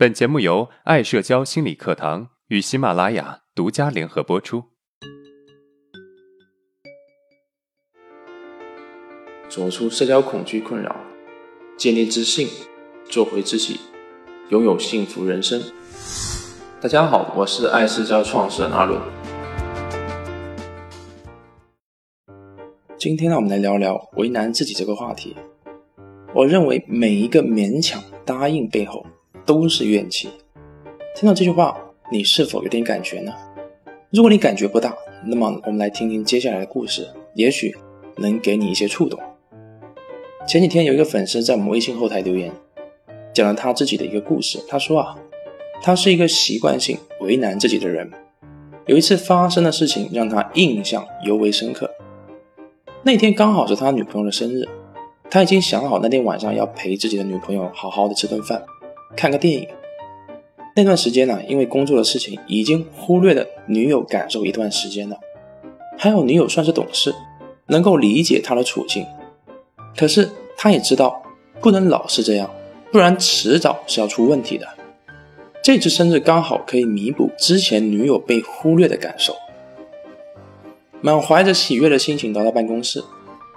本节目由爱社交心理课堂与喜马拉雅独家联合播出。走出社交恐惧困扰，建立自信，做回自己，拥有幸福人生。大家好，我是爱社交创始人阿伦。今天呢，我们来聊聊为难自己这个话题。我认为每一个勉强答应背后都是怨气。听到这句话，你是否有点感觉呢？如果你感觉不大，那么我们来听听接下来的故事，也许能给你一些触动。前几天有一个粉丝在我们微信后台留言，讲了他自己的一个故事。他说啊，他是一个习惯性为难自己的人。有一次发生的事情让他印象尤为深刻。那天刚好是他女朋友的生日。他已经想好那天晚上要陪自己的女朋友好好的吃顿饭，看个电影。那段时间呢，因为工作的事情，已经忽略了女友感受一段时间了。还有女友算是懂事，能够理解他的处境。可是他也知道不能老是这样，不然迟早是要出问题的。这次生日刚好可以弥补之前女友被忽略的感受。满怀着喜悦的心情来到办公室，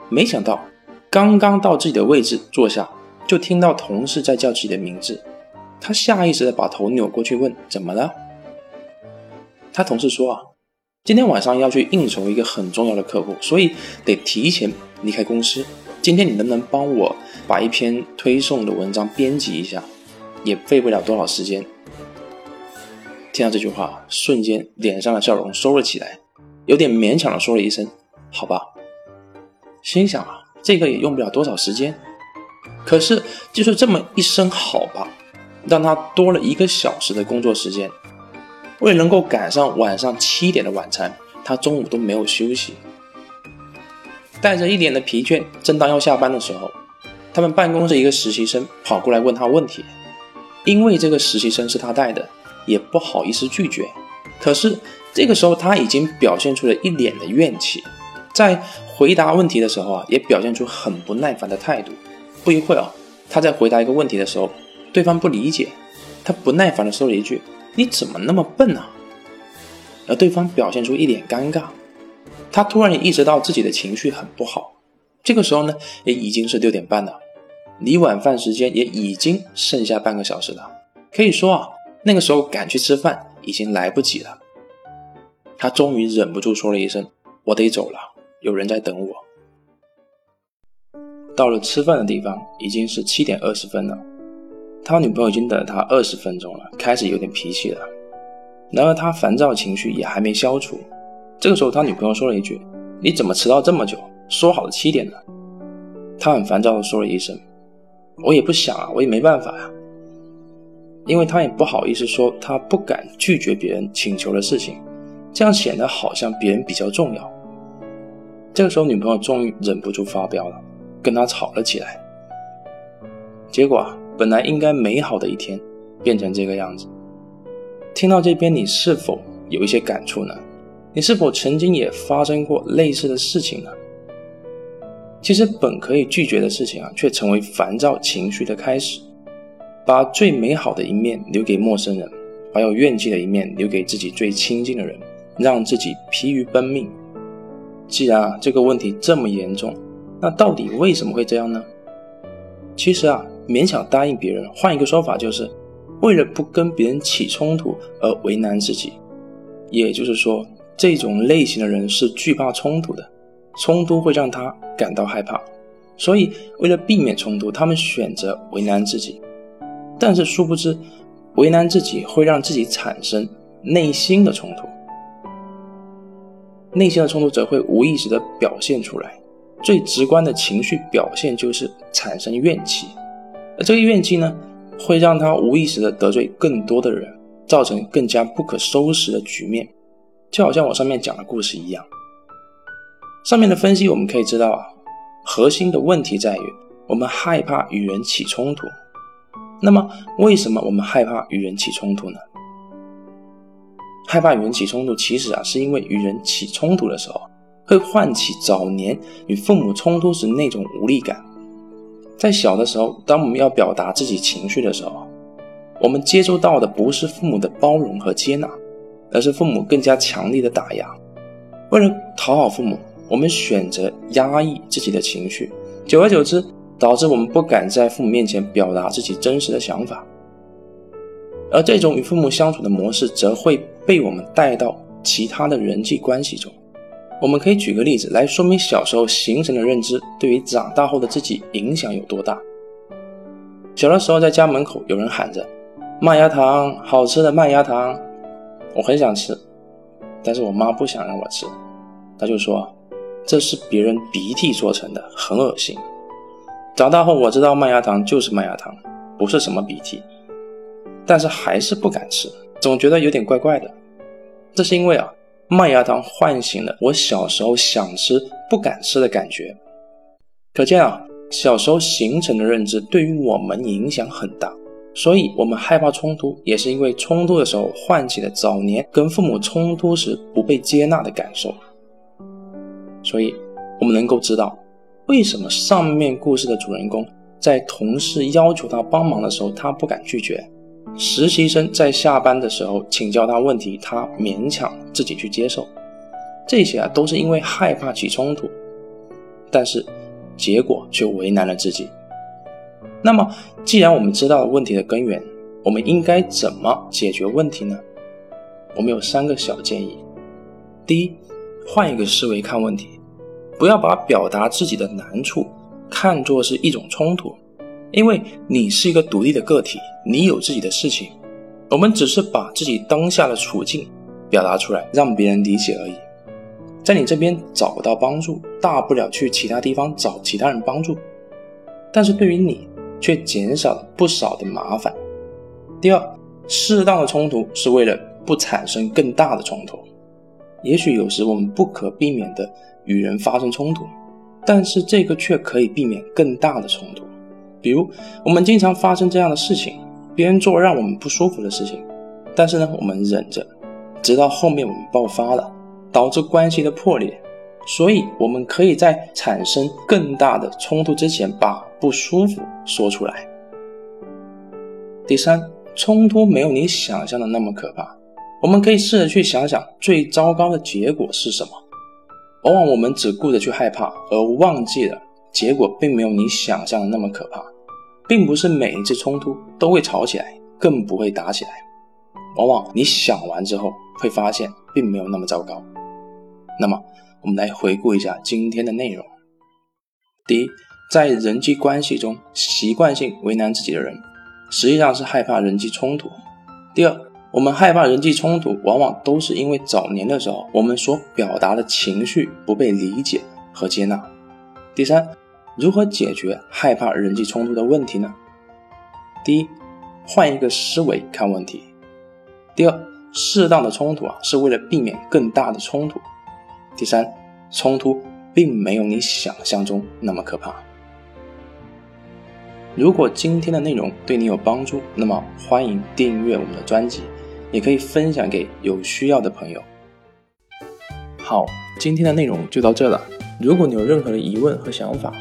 没想到。刚刚到自己的位置坐下，就听到同事在叫自己的名字。他下意识的把头扭过去问：“怎么了？”他同事说：“啊，今天晚上要去应酬一个很重要的客户，所以得提前离开公司。今天你能不能帮我把一篇推送的文章编辑一下？也费不了多少时间。”听到这句话，瞬间脸上的笑容收了起来，有点勉强的说了一声：“好吧。”心想啊。这个也用不了多少时间，可是就是这么一声“好吧”，让他多了一个小时的工作时间。为了能够赶上晚上七点的晚餐，他中午都没有休息，带着一脸的疲倦。正当要下班的时候，他们办公室一个实习生跑过来问他问题，因为这个实习生是他带的，也不好意思拒绝。可是这个时候他已经表现出了一脸的怨气，在。回答问题的时候啊，也表现出很不耐烦的态度。不一会儿啊，他在回答一个问题的时候，对方不理解，他不耐烦的说了一句：“你怎么那么笨啊？”而对方表现出一脸尴尬。他突然也意识到自己的情绪很不好。这个时候呢，也已经是六点半了，离晚饭时间也已经剩下半个小时了。可以说啊，那个时候赶去吃饭已经来不及了。他终于忍不住说了一声：“我得走了。”有人在等我。到了吃饭的地方，已经是七点二十分了。他女朋友已经等了他二十分钟了，开始有点脾气了。然而他烦躁情绪也还没消除。这个时候，他女朋友说了一句：“你怎么迟到这么久？说好了七点呢？”他很烦躁的说了一声：“我也不想啊，我也没办法呀。”因为他也不好意思说他不敢拒绝别人请求的事情，这样显得好像别人比较重要。这个时候，女朋友终于忍不住发飙了，跟他吵了起来。结果啊，本来应该美好的一天，变成这个样子。听到这边，你是否有一些感触呢？你是否曾经也发生过类似的事情呢？其实本可以拒绝的事情啊，却成为烦躁情绪的开始，把最美好的一面留给陌生人，把有怨气的一面留给自己最亲近的人，让自己疲于奔命。既然啊这个问题这么严重，那到底为什么会这样呢？其实啊，勉强答应别人，换一个说法就是，为了不跟别人起冲突而为难自己。也就是说，这种类型的人是惧怕冲突的，冲突会让他感到害怕，所以为了避免冲突，他们选择为难自己。但是殊不知，为难自己会让自己产生内心的冲突。内心的冲突则会无意识地表现出来，最直观的情绪表现就是产生怨气，而这个怨气呢，会让他无意识地得罪更多的人，造成更加不可收拾的局面，就好像我上面讲的故事一样。上面的分析我们可以知道啊，核心的问题在于我们害怕与人起冲突。那么，为什么我们害怕与人起冲突呢？害怕与人起冲突，其实啊，是因为与人起冲突的时候，会唤起早年与父母冲突时那种无力感。在小的时候，当我们要表达自己情绪的时候，我们接收到的不是父母的包容和接纳，而是父母更加强力的打压。为了讨好父母，我们选择压抑自己的情绪，久而久之，导致我们不敢在父母面前表达自己真实的想法。而这种与父母相处的模式，则会被我们带到其他的人际关系中。我们可以举个例子来说明小时候形成的认知对于长大后的自己影响有多大。小的时候，在家门口有人喊着。麦芽糖，好吃的麦芽糖，我很想吃，但是我妈不想让我吃，她就说这是别人鼻涕做成的，很恶心。长大后我知道麦芽糖就是麦芽糖，不是什么鼻涕，但是还是不敢吃，总觉得有点怪怪的。这是因为啊，麦芽糖唤醒了我小时候想吃不敢吃的感觉。可见啊，小时候形成的认知对于我们影响很大。所以，我们害怕冲突，也是因为冲突的时候唤起了早年跟父母冲突时不被接纳的感受。所以，我们能够知道，为什么上面故事的主人公在同事要求他帮忙的时候，他不敢拒绝；实习生在下班的时候请教他问题，他勉强自己去接受。这些啊，都是因为害怕起冲突，但是结果却为难了自己。那么，既然我们知道了问题的根源，我们应该怎么解决问题呢？我们有三个小建议。第一，换一个思维看问题，不要把表达自己的难处看作是一种冲突，因为你是一个独立的个体，你有自己的事情，我们只是把自己当下的处境表达出来，让别人理解而已。在你这边找不到帮助，大不了去其他地方找其他人帮助。但是对于你，却减少了不少的麻烦。第二，适当的冲突是为了不产生更大的冲突。也许有时我们不可避免的与人发生冲突，但是这个却可以避免更大的冲突。比如，我们经常发生这样的事情：别人做让我们不舒服的事情，但是呢，我们忍着，直到后面我们爆发了，导致关系的破裂。所以，我们可以在产生更大的冲突之前，把不舒服说出来。第三，冲突没有你想象的那么可怕。我们可以试着去想想最糟糕的结果是什么。往往我们只顾着去害怕，而忘记了结果并没有你想象的那么可怕。并不是每一次冲突都会吵起来，更不会打起来。往往你想完之后，会发现并没有那么糟糕。那么，我们来回顾一下今天的内容。第一，在人际关系中习惯性为难自己的人，实际上是害怕人际冲突。第二，我们害怕人际冲突，往往都是因为早年的时候我们所表达的情绪不被理解和接纳。第三，如何解决害怕人际冲突的问题呢？第一，换一个思维看问题。第二，适当的冲突啊，是为了避免更大的冲突。第三，冲突并没有你想象中那么可怕。如果今天的内容对你有帮助，那么欢迎订阅我们的专辑，也可以分享给有需要的朋友。好，今天的内容就到这了。如果你有任何的疑问和想法，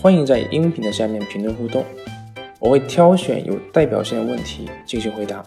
欢迎在音频的下面评论互动，我会挑选有代表性的问题进行回答。